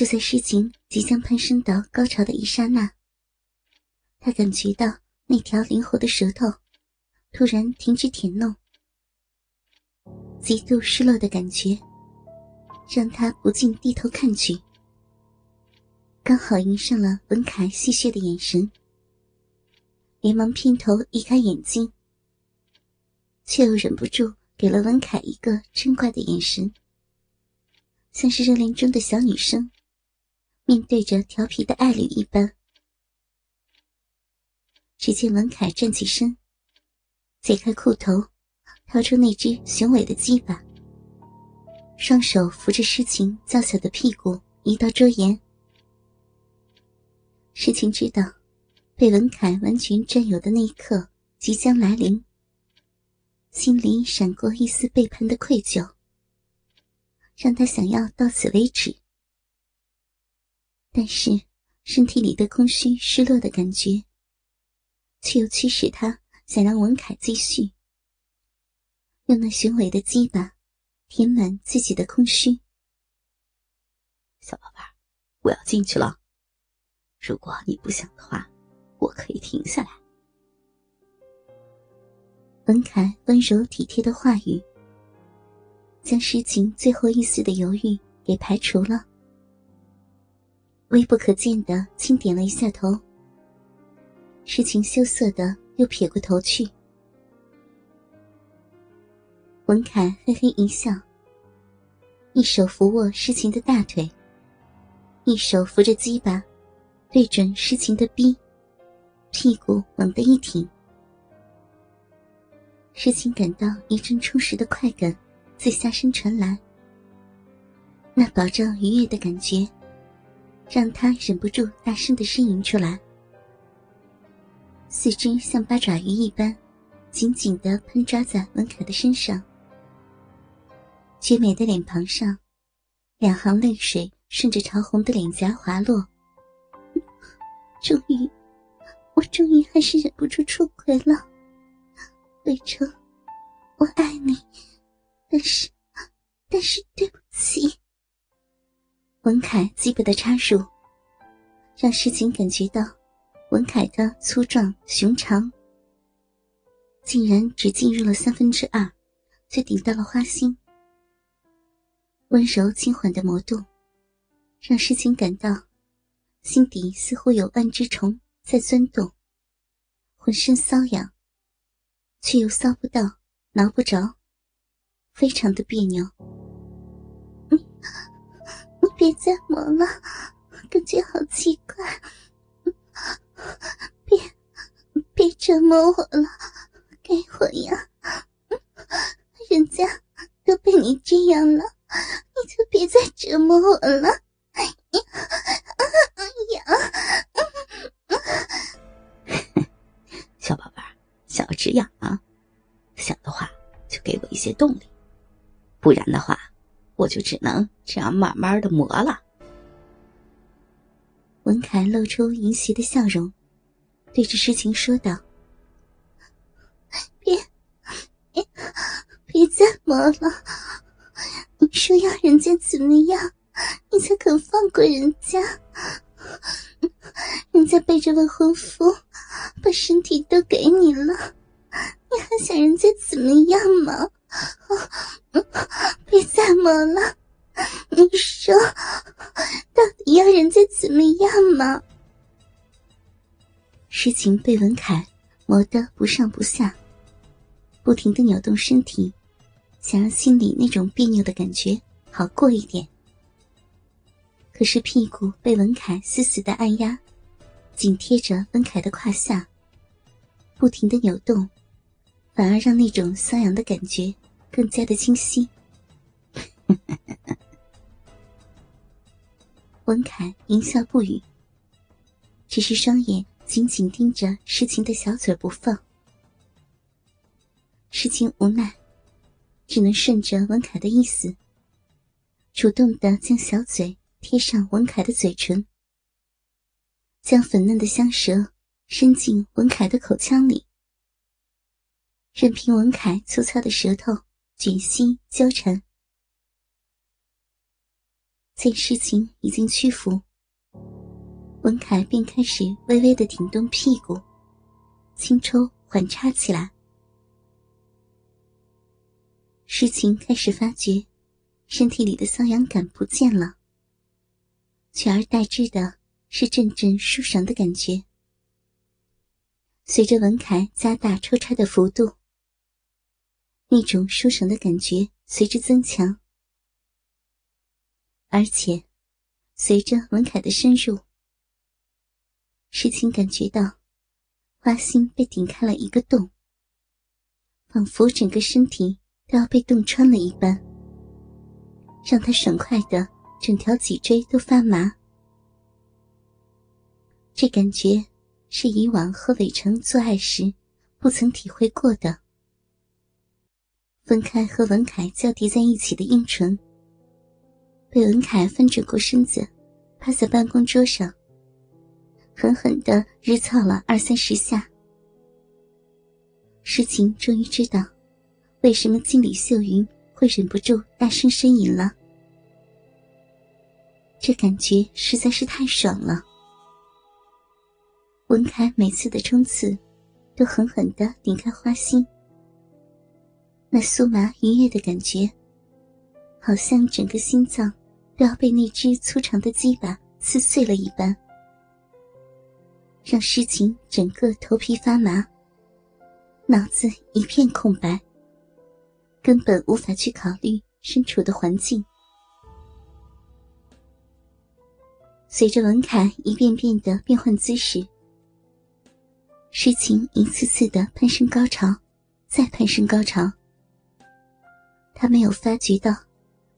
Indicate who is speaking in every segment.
Speaker 1: 就在诗情即将攀升到高潮的一刹那，他感觉到那条灵活的舌头突然停止舔弄，极度失落的感觉让他不禁低头看去，刚好迎上了文凯戏谑的眼神，连忙偏头移开眼睛，却又忍不住给了文凯一个嗔怪的眼神，像是热恋中的小女生。面对着调皮的爱侣一般，只见文凯站起身，解开裤头，掏出那只雄伟的鸡巴，双手扶着诗情娇小的屁股移到桌沿。诗情知道，被文凯完全占有的那一刻即将来临，心里闪过一丝背叛的愧疚，让他想要到此为止。但是，身体里的空虚、失落的感觉，却又驱使他想让文凯继续用那雄伟的鸡巴填满自己的空虚。
Speaker 2: 小宝贝儿，我要进去了。如果你不想的话，我可以停下来。
Speaker 1: 文凯温柔体贴的话语，将诗情最后一丝的犹豫给排除了。微不可见的轻点了一下头，诗情羞涩的又撇过头去。文凯嘿嘿一笑，一手扶握诗情的大腿，一手扶着鸡巴，对准诗情的逼，屁股猛地一挺，诗情感到一阵充实的快感自下身传来，那保证愉悦的感觉。让他忍不住大声的呻吟出来，四肢像八爪鱼一般，紧紧的喷抓在文凯的身上。绝美的脸庞上，两行泪水顺着潮红的脸颊滑落。终于，我终于还是忍不住出轨了，魏成，我爱你，但是，但是对不起。文凯基本的插入，让诗情感觉到文凯的粗壮雄长，竟然只进入了三分之二，却顶到了花心。温柔轻缓的魔动，让诗情感到心底似乎有万只虫在钻动，浑身瘙痒，却又搔不到、挠不着，非常的别扭。别再磨了，感觉好奇怪。别，别折磨我了，给我呀！人家都被你这样了，你就别再折磨我了。哎
Speaker 2: 呀，小宝贝儿，想要止痒啊？想的话就给我一些动力，不然的话。我就只能这样慢慢的磨了。
Speaker 1: 文凯露出淫邪的笑容，对着诗情说道：“别，别，别再磨了！你说要人家怎么样，你才肯放过人家？人家背着未婚夫，把身体都给你了，你还想人家怎么样吗？”别再磨了，你说，到底要人家怎么样嘛？诗情被文凯磨得不上不下，不停的扭动身体，想让心里那种别扭的感觉好过一点。可是屁股被文凯死死的按压，紧贴着文凯的胯下，不停的扭动，反而让那种瘙痒的感觉。更加的清晰。文凯淫笑不语，只是双眼紧紧盯着诗情的小嘴不放。诗情无奈，只能顺着文凯的意思，主动的将小嘴贴上文凯的嘴唇，将粉嫩的香舌伸进文凯的口腔里，任凭文凯粗糙的舌头。卷心交缠，见事情已经屈服，文凯便开始微微的挺动屁股，轻抽缓插起来。事情开始发觉，身体里的瘙痒感不见了，取而代之的是阵阵舒爽的感觉。随着文凯加大抽插的幅度，那种舒爽的感觉随之增强，而且随着文凯的深入，诗情感觉到花心被顶开了一个洞，仿佛整个身体。都要被洞穿了一般，让他爽快的整条脊椎都发麻。这感觉是以往和伟成做爱时不曾体会过的。分开和文凯交叠在一起的阴唇，被文凯翻转过身子，趴在办公桌上，狠狠的日操了二三十下。事情终于知道。为什么经理秀云会忍不住大声呻吟了？这感觉实在是太爽了。文凯每次的冲刺，都狠狠的顶开花心，那酥麻愉悦的感觉，好像整个心脏都要被那只粗长的鸡巴撕碎了一般，让诗情整个头皮发麻，脑子一片空白。根本无法去考虑身处的环境。随着文凯一遍遍的变换姿势，诗情一次次的攀升高潮，再攀升高潮。他没有发觉到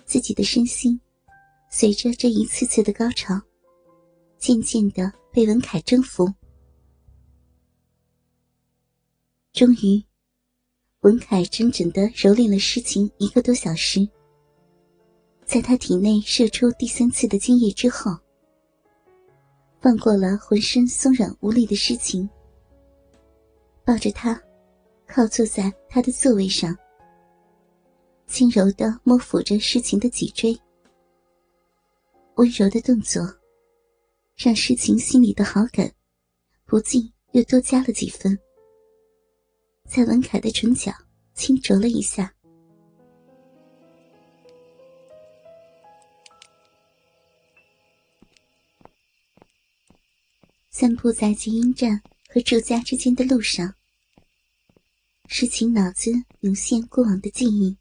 Speaker 1: 自己的身心随着这一次次的高潮，渐渐的被文凯征服。终于。文凯整整的蹂躏了诗情一个多小时，在他体内射出第三次的精液之后，放过了浑身松软无力的诗情，抱着他，靠坐在他的座位上，轻柔的摸抚着诗情的脊椎，温柔的动作，让诗情心里的好感，不禁又多加了几分。在文凯的唇角轻啄了一下，散步在捷运站和住家之间的路上，诗情脑子涌现过往的记忆，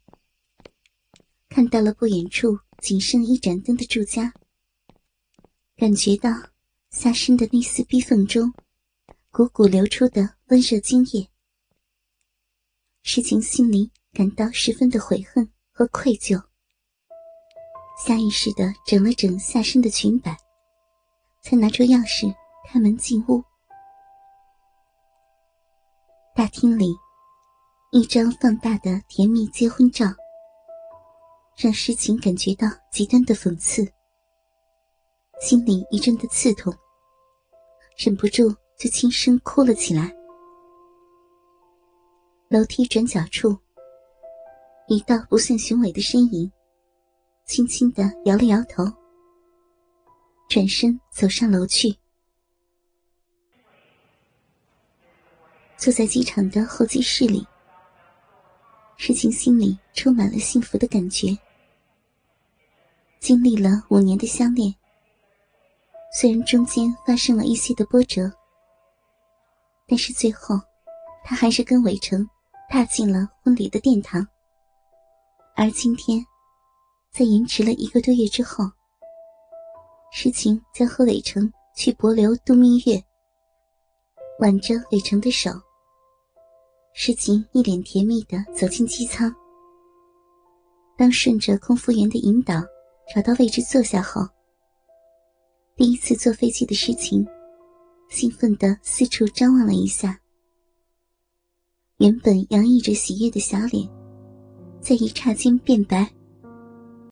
Speaker 1: 看到了不远处仅剩一盏灯的住家，感觉到下身的那丝逼缝中，汩汩流出的温热精液。诗情心里感到十分的悔恨和愧疚，下意识的整了整下身的裙摆，才拿出钥匙开门进屋。大厅里，一张放大的甜蜜结婚照，让诗情感觉到极端的讽刺，心里一阵的刺痛，忍不住就轻声哭了起来。楼梯转角处，一道不算雄伟的身影，轻轻的摇了摇头，转身走上楼去。坐在机场的候机室里，诗情心里充满了幸福的感觉。经历了五年的相恋，虽然中间发生了一些的波折，但是最后，他还是跟伟成。踏进了婚礼的殿堂，而今天，在延迟了一个多月之后，诗情将和伟成去博流度蜜月，挽着伟成的手，诗情一脸甜蜜的走进机舱。当顺着空服员的引导找到位置坐下后，第一次坐飞机的事情，兴奋的四处张望了一下。原本洋溢着喜悦的小脸，在一刹间变白。